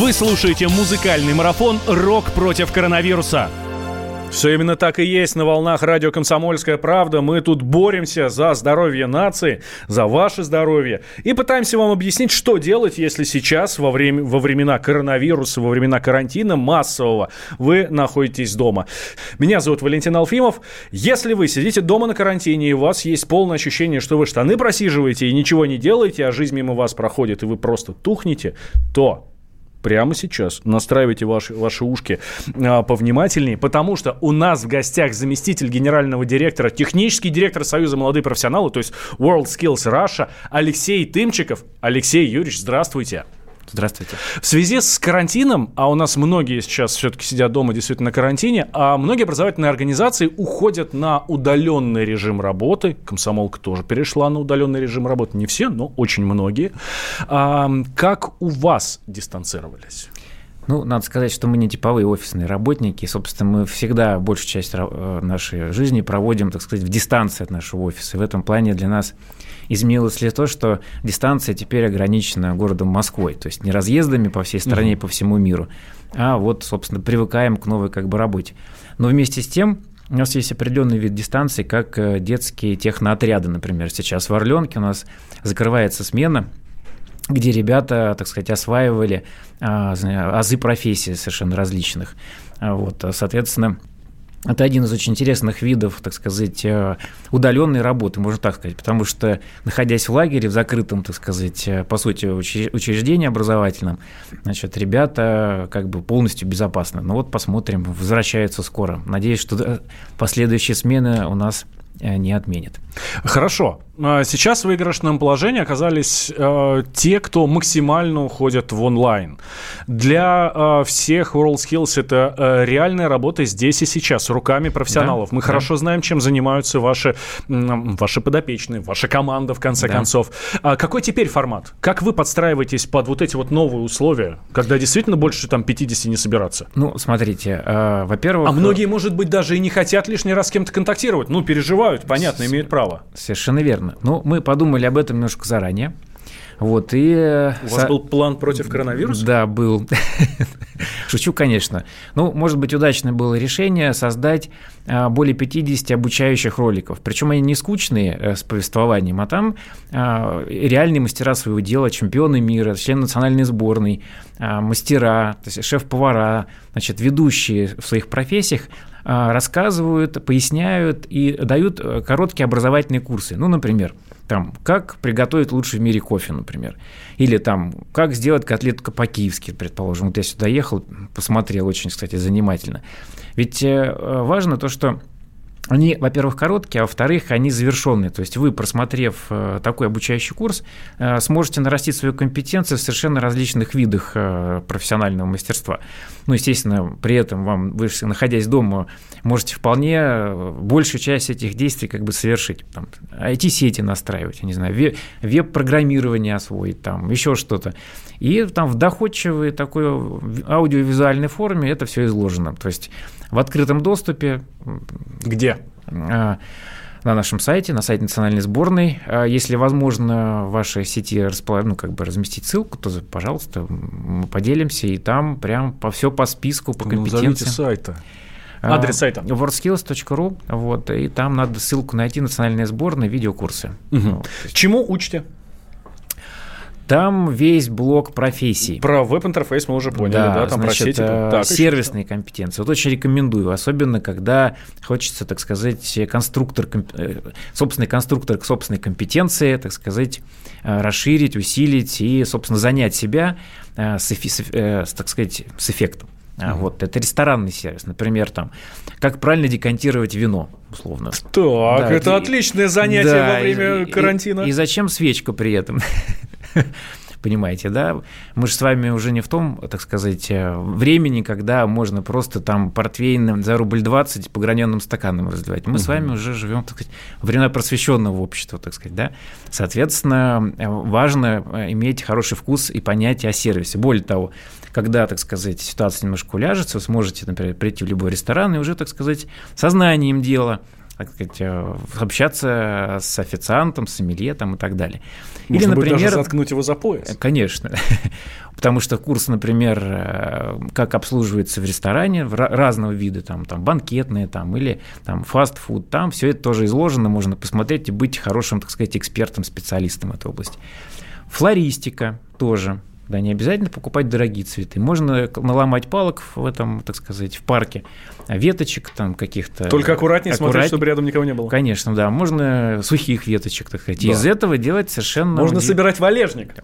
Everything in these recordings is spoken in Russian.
Вы слушаете музыкальный марафон «Рок против коронавируса». Все именно так и есть на волнах радио «Комсомольская правда». Мы тут боремся за здоровье нации, за ваше здоровье. И пытаемся вам объяснить, что делать, если сейчас, во, время, во времена коронавируса, во времена карантина массового, вы находитесь дома. Меня зовут Валентин Алфимов. Если вы сидите дома на карантине, и у вас есть полное ощущение, что вы штаны просиживаете и ничего не делаете, а жизнь мимо вас проходит, и вы просто тухнете, то прямо сейчас. Настраивайте ваши, ваши ушки а, повнимательнее, потому что у нас в гостях заместитель генерального директора, технический директор Союза молодых профессионалов, то есть World Skills Russia, Алексей Тымчиков. Алексей Юрьевич, здравствуйте. Здравствуйте. В связи с карантином, а у нас многие сейчас все-таки сидят дома действительно на карантине, а многие образовательные организации уходят на удаленный режим работы. Комсомолка тоже перешла на удаленный режим работы. Не все, но очень многие. А, как у вас дистанцировались? Ну, надо сказать, что мы не типовые офисные работники. Собственно, мы всегда большую часть э, нашей жизни проводим, так сказать, в дистанции от нашего офиса. И в этом плане для нас изменилось ли то, что дистанция теперь ограничена городом Москвой, то есть не разъездами по всей стране и по всему миру, а вот, собственно, привыкаем к новой как бы работе. Но вместе с тем у нас есть определенный вид дистанции, как э, детские техноотряды, например. Сейчас в Орленке у нас закрывается смена, где ребята, так сказать, осваивали а, азы профессий совершенно различных. Вот, соответственно, это один из очень интересных видов, так сказать, э, удаленной работы, можно так сказать, потому что, находясь в лагере, в закрытом, так сказать, э, по сути, учреждении образовательном, значит, ребята как бы полностью безопасны. Ну вот посмотрим, возвращаются скоро. Надеюсь, что последующие смены у нас не отменят. Хорошо. А сейчас в выигрышном положении оказались э, те, кто максимально уходят в онлайн. Для э, всех WorldSkills это э, реальная работа здесь и сейчас, руками профессионалов. Да, Мы да. хорошо знаем, чем занимаются ваши, э, ваши подопечные, ваша команда, в конце да. концов. А какой теперь формат? Как вы подстраиваетесь под вот эти вот новые условия, когда действительно больше там 50 не собираться? Ну, смотрите, э, во-первых... А многие, может быть, даже и не хотят лишний раз с кем-то контактировать. Ну, переживают, понятно, имеют право. Совершенно верно. Ну, мы подумали об этом немножко заранее. Вот, и... У вас был план против коронавируса? Да, был. Шучу, конечно. Ну, может быть, удачное было решение создать а, более 50 обучающих роликов. Причем они не скучные э, с повествованием, а там а, реальные мастера своего дела, чемпионы мира, члены национальной сборной, а, мастера, то есть шеф-повара, значит, ведущие в своих профессиях рассказывают, поясняют и дают э, короткие образовательные курсы. Ну, например, там, как приготовить лучше в мире кофе, например. Или там, как сделать котлетку по-киевски, предположим. Вот я сюда ехал, посмотрел, очень, кстати, занимательно. Ведь э, важно то, что они, во-первых, короткие, а во-вторых, они завершенные. То есть вы, просмотрев э, такой обучающий курс, э, сможете нарастить свою компетенцию в совершенно различных видах э, профессионального мастерства. Ну, естественно, при этом вам, вы, находясь дома, можете вполне большую часть этих действий как бы совершить. Там, IT-сети настраивать, я не знаю, веб-программирование освоить, там, еще что-то. И там в доходчивой такой аудиовизуальной форме это все изложено. То есть в открытом доступе. Где? А, на нашем сайте, на сайте национальной сборной. А если возможно в вашей сети располаг... ну, как бы разместить ссылку, то, пожалуйста, мы поделимся, и там прям по все по списку, по ну, компетенциям. сайта. А, Адрес сайта. wordskills.ru, вот, и там надо ссылку найти, национальная сборная, видеокурсы. Угу. Вот. Чему учите? Там весь блок профессий. Про веб-интерфейс мы уже поняли, да, да там значит, про сети. Э, так, сервисные компетенции. Вот очень рекомендую, особенно когда хочется, так сказать, конструктор, э, собственный конструктор к собственной компетенции, так сказать, э, расширить, усилить и, собственно, занять себя с, с, так сказать, с эффектом. Mm-hmm. Вот, это ресторанный сервис, например, там, как правильно декантировать вино, условно. Так, да, это и, отличное занятие да, во время и, карантина. И, и зачем свечка при этом? Понимаете, да? Мы же с вами уже не в том, так сказать, э, времени, когда можно просто там портвейн за рубль 20 по граненным стаканам разливать. Мы угу. с вами уже живем, так сказать, времена просвещенного общества, так сказать, да? Соответственно, э, важно э, иметь хороший вкус и понятие о сервисе. Более того, когда, так сказать, ситуация немножко уляжется, вы сможете, например, прийти в любой ресторан и уже, так сказать, сознанием дела так сказать, э, общаться с официантом, с сомелье там, и так далее. Можно Или, например, даже заткнуть его за пояс. Конечно. Потому что курс, например, как обслуживается в ресторане, разного вида, там, там банкетные, там, или там фастфуд, там все это тоже изложено, можно посмотреть и быть хорошим, так сказать, экспертом, специалистом в этой области. Флористика тоже. Да, не обязательно покупать дорогие цветы. Можно наломать палок в этом, так сказать, в парке, веточек там каких-то. Только аккуратнее Аккурат... смотреть, чтобы рядом никого не было. Конечно, да. Можно сухих веточек, так сказать. Да. Из этого делать совершенно... Можно собирать валежник.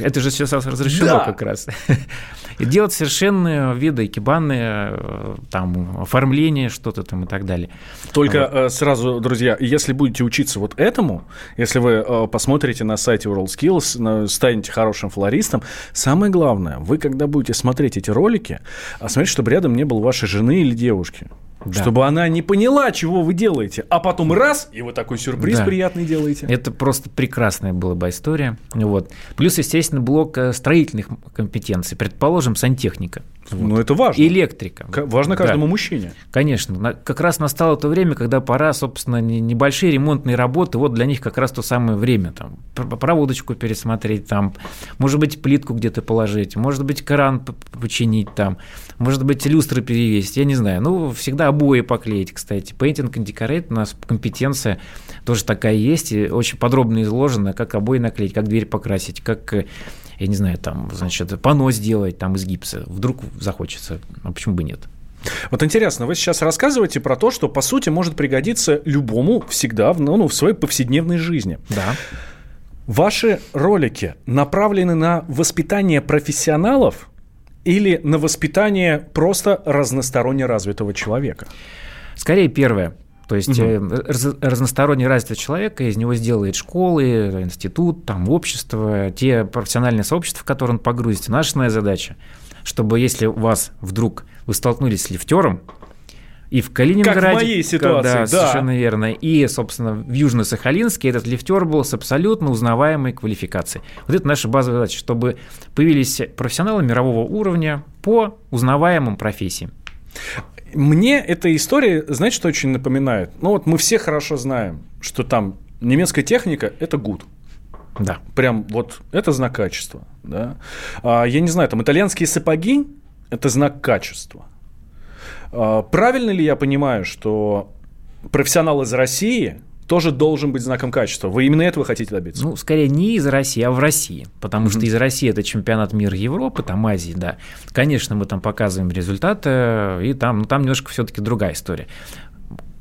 Это же сейчас разрешено да. как раз. И делать совершенно виды кибаны, э, там, оформление, что-то там и так далее. Только вот. Э, сразу, друзья, если будете учиться вот этому, если вы э, посмотрите на сайте WorldSkills, станете хорошим флористом, самое главное, вы когда будете смотреть эти ролики, а смотрите, чтобы рядом не было вашей жены или девушки. Да. Чтобы она не поняла, чего вы делаете, а потом раз, и вы такой сюрприз да. приятный делаете. Это просто прекрасная была бы история. Вот. Плюс, естественно, блок э, строительных компетенций. Предположим, сантехника. Вот. Ну, это важно. Электрика. К- важно каждому да. мужчине. Конечно. Как раз настало то время, когда пора, собственно, небольшие ремонтные работы, вот для них как раз то самое время. Там, проводочку пересмотреть, там, может быть, плитку где-то положить, может быть, кран починить, там, может быть, люстры перевесить, я не знаю. Ну, всегда обои поклеить, кстати. Painting and Decorate у нас компетенция тоже такая есть, и очень подробно изложена, как обои наклеить, как дверь покрасить, как я не знаю, там, значит, пано сделать там из гипса. Вдруг захочется, а почему бы нет? Вот интересно, вы сейчас рассказываете про то, что, по сути, может пригодиться любому всегда ну, ну, в своей повседневной жизни. Да. Ваши ролики направлены на воспитание профессионалов или на воспитание просто разносторонне развитого человека? Скорее первое. То есть угу. разносторонне развитый человек, из него сделает школы, институт, там, общество, те профессиональные сообщества, в которые он погрузится. Наша основная задача, чтобы если у вас вдруг вы столкнулись с лифтером, и в Калининграде. Как в моей ситуации, да. да. совершенно верно. И, собственно, в Южно-Сахалинске этот лифтер был с абсолютно узнаваемой квалификацией. Вот это наша базовая задача, чтобы появились профессионалы мирового уровня по узнаваемым профессиям. Мне эта история, знаете, что очень напоминает? Ну вот мы все хорошо знаем, что там немецкая техника – это гуд. Да. Прям вот это знак качества. Да? А, я не знаю, там итальянские сапоги – это знак качества. А, правильно ли я понимаю, что профессионал из России тоже должен быть знаком качества. Вы именно этого хотите добиться? Ну, скорее не из России, а в России. Потому mm-hmm. что из России это чемпионат мира Европы, там Азии, да. Конечно, мы там показываем результаты, и там, ну, там немножко все-таки другая история.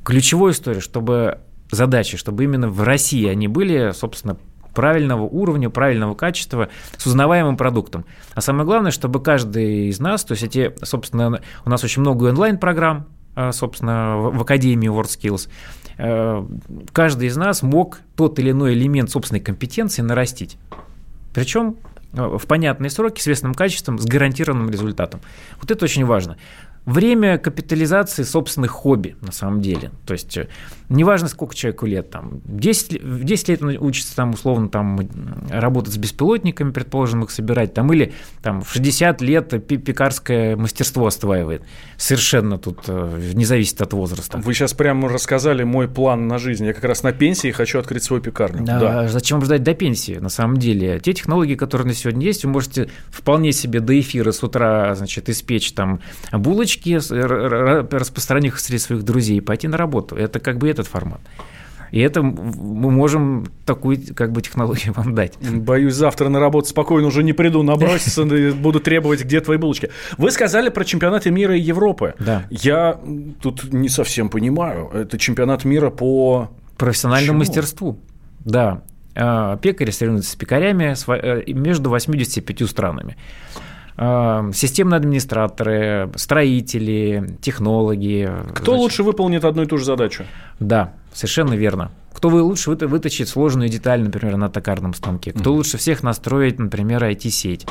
Ключевая история, чтобы задача, чтобы именно в России они были, собственно, правильного уровня, правильного качества, с узнаваемым продуктом. А самое главное, чтобы каждый из нас, то есть эти, собственно, у нас очень много онлайн-программ, собственно, в Академии WorldSkills, Э, каждый из нас мог тот или иной элемент собственной компетенции нарастить. Причем э, в понятные сроки, с известным качеством, с гарантированным результатом. Вот это очень важно время капитализации собственных хобби, на самом деле. То есть, э, неважно, сколько человеку лет, там, 10, в 10 лет он учится, там, условно, там, работать с беспилотниками, предположим, их собирать, там, или там, в 60 лет пекарское мастерство осваивает. Совершенно тут э, не зависит от возраста. Вы сейчас прямо рассказали мой план на жизнь. Я как раз на пенсии хочу открыть свою пекарню. Да, да. Зачем ждать до пенсии, на самом деле? Те технологии, которые на сегодня есть, вы можете вполне себе до эфира с утра, значит, испечь там булочки, булочки, распространить их среди своих друзей пойти на работу. Это как бы этот формат. И это мы можем такую как бы технологию вам дать. Боюсь, завтра на работу спокойно уже не приду, наброситься, буду требовать, где твои булочки. Вы сказали про чемпионаты мира и Европы. Да. Я тут не совсем понимаю. Это чемпионат мира по... Профессиональному Чему? мастерству. Да. А, пекари соревнуются с пекарями э, между 85 странами. Эм, системные администраторы, строители, технологи. Кто значит... лучше выполнит одну и ту же задачу? Да, совершенно верно. Кто вы лучше вытащит сложную деталь, например, на токарном станке? Кто mm-hmm. лучше всех настроит, например, IT-сеть?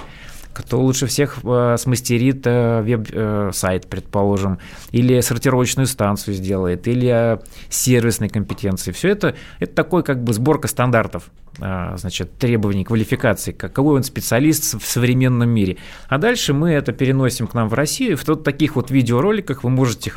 Кто лучше всех э, смастерит э, веб-сайт, э, предположим, или сортировочную станцию сделает, или сервисной компетенции. Все это, это такой как бы сборка стандартов, значит, требований, квалификации, каковой он специалист в современном мире. А дальше мы это переносим к нам в Россию, в вот таких вот видеороликах вы можете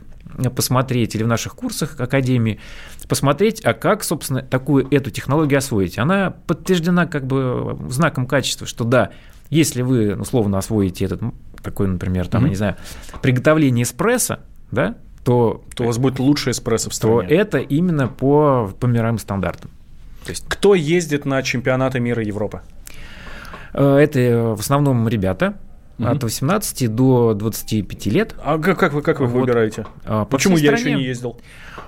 посмотреть, или в наших курсах Академии, посмотреть, а как, собственно, такую эту технологию освоить. Она подтверждена как бы знаком качества, что да, если вы условно освоите этот такой, например, там, mm-hmm. я не знаю, приготовление эспрессо, да, то, то у вас будет лучший эспрессо в стране. То это именно по, по мировым стандартам. То есть кто ездит на чемпионаты мира Европы? Э, это в основном ребята, угу. от 18 до 25 лет. А как, как вы, как вы вот. выбираете? А, Почему я стране? еще не ездил?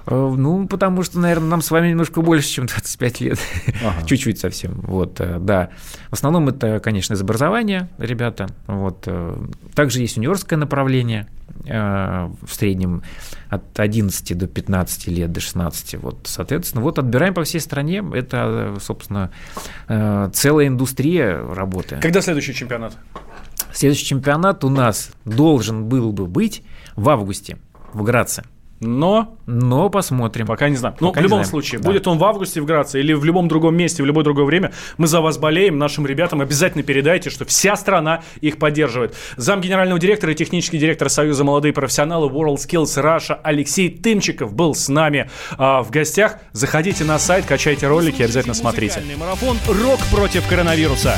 Э, ну, потому что, наверное, нам с вами немножко больше, чем 25 лет. Ага. Чуть-чуть совсем. Вот, э, да. В основном это, конечно, из образования, ребята. Вот. Э, также есть юниорское направление в среднем от 11 до 15 лет, до 16. Вот, соответственно, вот отбираем по всей стране. Это, собственно, целая индустрия работы. Когда следующий чемпионат? Следующий чемпионат у нас должен был бы быть в августе в Граце. Но... Но посмотрим. Пока не знаю. Ну, в любом случае, да. будет он в августе в Граце или в любом другом месте, в любое другое время, мы за вас болеем. Нашим ребятам обязательно передайте, что вся страна их поддерживает. Зам генерального директора и технический директор Союза молодые профессионалы World Skills Russia Алексей Тымчиков был с нами а, в гостях. Заходите на сайт, качайте ролики, обязательно смотрите. марафон «Рок против коронавируса».